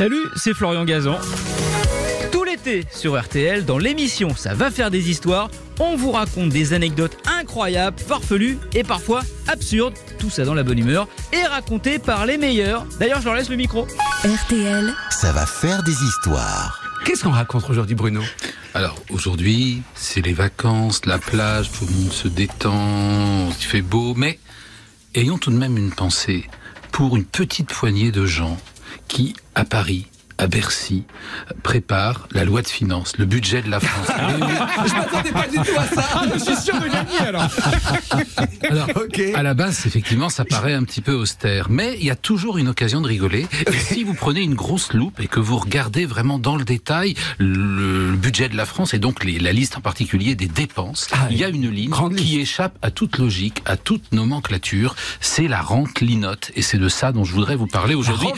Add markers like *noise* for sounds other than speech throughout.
Salut, c'est Florian Gazan. Tout l'été sur RTL, dans l'émission Ça va faire des histoires, on vous raconte des anecdotes incroyables, farfelues et parfois absurdes, tout ça dans la bonne humeur, et racontées par les meilleurs. D'ailleurs, je leur laisse le micro. RTL, Ça va faire des histoires. Qu'est-ce qu'on raconte aujourd'hui, Bruno? Alors aujourd'hui, c'est les vacances, la plage, tout le monde se détend, il fait beau, mais ayons tout de même une pensée pour une petite poignée de gens qui, à Paris, à Bercy, préparent la loi de finances, le budget de la France. *laughs* Je m'attendais pas du tout à ça. Je suis sûr de gagner alors. *laughs* Alors, à la base, effectivement, ça paraît un petit peu austère, mais il y a toujours une occasion de rigoler. Et *laughs* si vous prenez une grosse loupe et que vous regardez vraiment dans le détail le, budget de la France et donc les- la liste en particulier des dépenses, Ah il y a une ligne qui échappe à toute logique, à toute nomenclature. C'est la rente linote, et c'est de ça dont je voudrais vous parler aujourd'hui.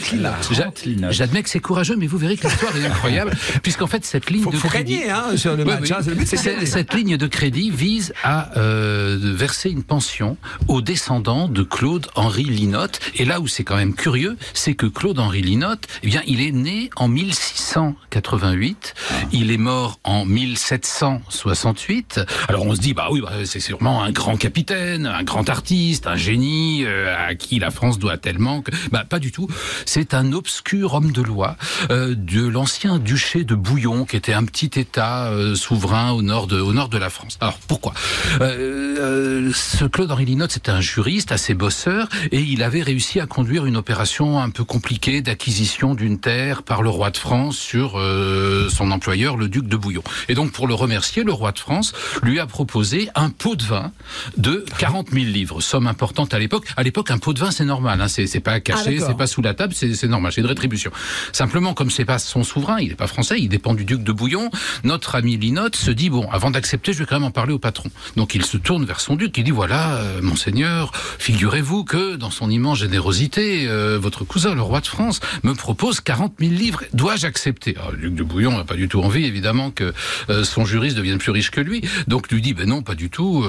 J'admets que c'est courageux, mais vous verrez que l'histoire est incroyable, *laughs* puisqu'en fait cette ligne Faut, de faut crédit. gagner hein, sur le Oui, match. oui. hein, c'est le but. Cette ligne de crédit vise à euh, verser une pension aux descendants de Claude-Henri Linotte. Et là où c'est quand même curieux, c'est que Claude-Henri Linotte, eh bien, il est né en 1688, il est mort en 1768. Alors on se dit, bah oui, bah, c'est sûrement un grand capitaine, un grand artiste, un génie euh, à qui la France doit tellement que... Bah pas du tout. C'est un obscur homme de loi euh, de l'ancien duché de Bouillon, qui était un petit État euh, souverain au nord de, au nord de la France. Alors pourquoi? Euh, euh, Ce Claude-Henri Linotte, c'était un juriste assez bosseur, et il avait réussi à conduire une opération un peu compliquée d'acquisition d'une terre par le roi de France sur euh, son employeur, le duc de Bouillon. Et donc pour le remercier, le roi de France lui a proposé un pot de vin de 40 000 livres, somme importante à l'époque. À l'époque, un pot de vin, c'est normal, hein, c'est pas caché, d'accord. c'est pas sous la table, c'est normal, c'est une rétribution. Simplement, comme c'est pas son souverain, il n'est pas français, il dépend du duc de Bouillon, notre ami Linotte se dit, bon, avant d'accepter, je vais quand même en parler au patron. Donc il se tourne vers son duc, il dit, voilà, euh, monseigneur, figurez-vous que dans son immense générosité, euh, votre cousin, le roi de France, me propose 40 000 livres. Dois-je accepter? Alors, Le duc de Bouillon n'a pas du tout envie, évidemment, que euh, son juriste devienne plus riche que lui. Donc lui dit, ben non, pas du tout.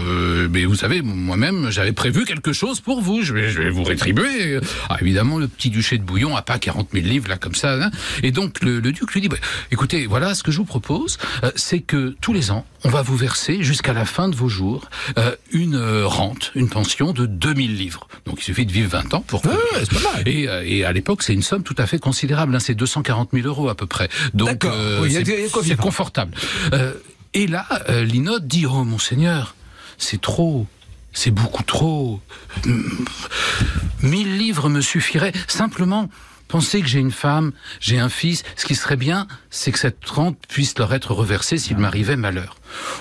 mais vous savez, moi-même, j'avais prévu quelque chose pour vous. Je vais, vous rétribuer. Ah, évidemment, le petit duché de Bouillon a pas 40 000 livres là comme ça. hein. Et donc le, duc lui dit, bah, écoutez, voilà ce que je vous propose, c'est que tous les ans, on va vous verser jusqu'à la fin de vos jours une euh, rente, une pension de 2000 livres. Donc il suffit de vivre 20 ans pour. Ouais, ouais, c'est pas mal. Et, euh, et à l'époque, c'est une somme tout à fait considérable. Hein, c'est 240 000 euros à peu près. Donc. Oui, il y a- c'est- confortable. Euh, et là, euh, Linotte dit Oh monseigneur, c'est trop. C'est beaucoup trop. Hum, Mille livres me suffiraient. Simplement, pensez que j'ai une femme, j'ai un fils. Ce qui serait bien, c'est que cette rente puisse leur être reversée s'il m'arrivait malheur.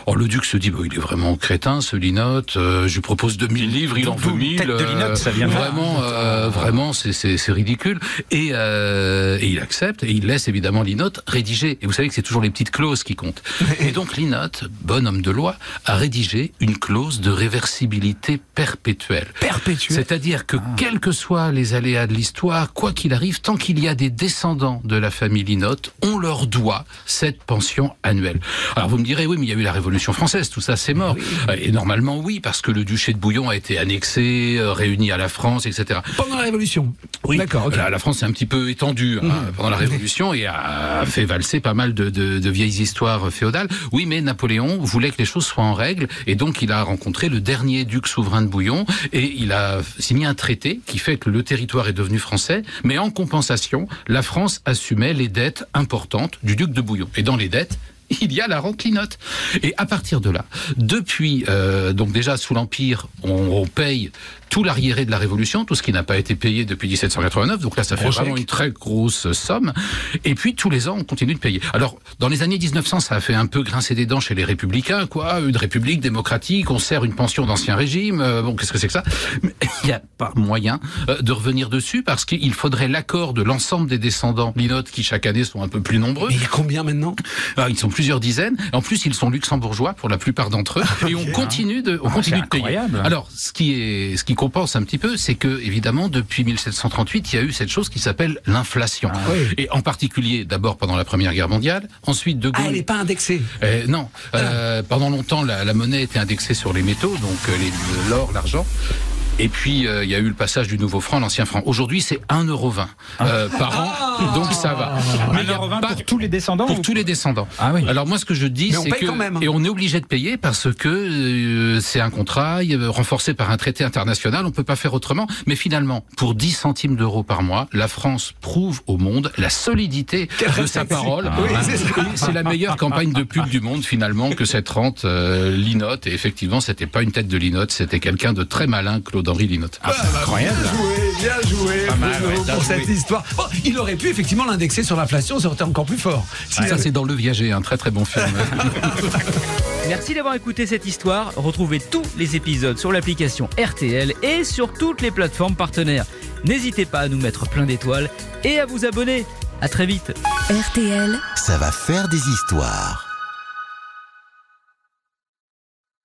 Or, le duc se dit, bon, il est vraiment crétin, ce Linotte. euh, je lui propose 2000 livres, il en veut 1000. Tête de Linotte, ça vient. Vraiment, euh, vraiment, c'est- ridicule. Et, euh, et il accepte, et il laisse évidemment Linotte rédiger. Et vous savez que c'est toujours les petites clauses qui comptent. *laughs* Et donc Linotte, bon homme de loi, a rédigé une clause de réversibilité perpétuelle. Perpétuel. C'est-à-dire que quels que soient les aléas de l'histoire, quoi qu'il arrive, tant qu'il y a des descendants de la famille Linotte, on leur doit cette pension annuelle. Alors vous me direz, oui, mais il y a eu la Révolution française, tout ça c'est mort. Et normalement oui, parce que le duché de Bouillon a été annexé, euh, réuni à la France, etc. Pendant la Révolution. Oui, D'accord, la, la France s'est un petit peu étendue hein, pendant la Révolution et a fait valser pas mal de, de- de vieilles histoires féodales. Oui, mais Napoléon voulait que les choses soient en règle et donc il a rencontré le dernier duc souverain de Bouillon et il a signé un traité qui fait que le territoire est devenu français, mais en compensation, la France assumait les dettes importantes du duc de Bouillon. Et dans les dettes, *laughs* il y a la rente Linotte. Et à partir de là, depuis, euh, donc déjà sous l'Empire, on paye tout l'arriéré de la Révolution, tout ce qui n'a pas été payé depuis 1789. Donc là, ça fait vraiment une très grosse somme. Et puis tous les ans, on continue de payer. Alors, dans les années 1900, ça a fait un peu grincer des dents chez les républicains, quoi. Une république démocratique, on sert une pension d'ancien régime. euh, bon, qu'est-ce que c'est que ça? Mais *laughs* Il n'y a pas moyen euh, de revenir dessus parce qu'il faudrait l'accord de l'ensemble des descendants Linotte qui chaque année sont un peu plus nombreux. Mais il y a combien maintenant? Ah, ils sont plusieurs dizaines. En plus, ils sont luxembourgeois pour la plupart d'entre eux. Et on continue de, on Ah, continue de payer. Alors, ce qui est, ce qui compense un petit peu, c'est que évidemment, depuis 1738, il y a eu cette chose qui s'appelle l'inflation. oui. Et en particulier, d'abord pendant la Première Guerre mondiale, ensuite De Ah, Gaulle. elle n'est pas indexée. Euh, non, Euh, pendant longtemps, la, la monnaie était indexée sur les métaux, donc euh, l'or, l'argent. Et puis, euh, il y a eu le passage du nouveau franc, l'ancien franc. Aujourd'hui, c'est 1,20€ euh, par an, donc ça va. Mais il y a 1,20€ pas- pour tous les descendants pour ou- tous les descendants. Ah oui. Alors moi, ce que je dis, c'est paye que quand même, hein. et on est obligé de payer parce que euh, c'est un contrat renforcé par un traité international. On peut pas faire autrement. Mais finalement, pour 10 centimes d'euros par mois, la France prouve au monde la solidité de sa parole. Oui, c'est la meilleure campagne de pub du monde finalement que cette rente euh, Linotte. Et effectivement, c'était pas une tête de Linotte, c'était quelqu'un de très malin, Claude-Henri Linotte. Incroyable. Bien joué, bien joué Pas mal, Bruno, ouais, pour cette histoire. Bon, il aurait pu effectivement l'indexer sur l'inflation, ça aurait été encore plus fort. Si Ça, c'est dans Le Viager, un très très bon film. *laughs* Merci d'avoir écouté cette histoire. Retrouvez tous les épisodes sur l'application RTL et sur toutes les plateformes partenaires. N'hésitez pas à nous mettre plein d'étoiles et à vous abonner. À très vite. RTL. Ça va faire des histoires.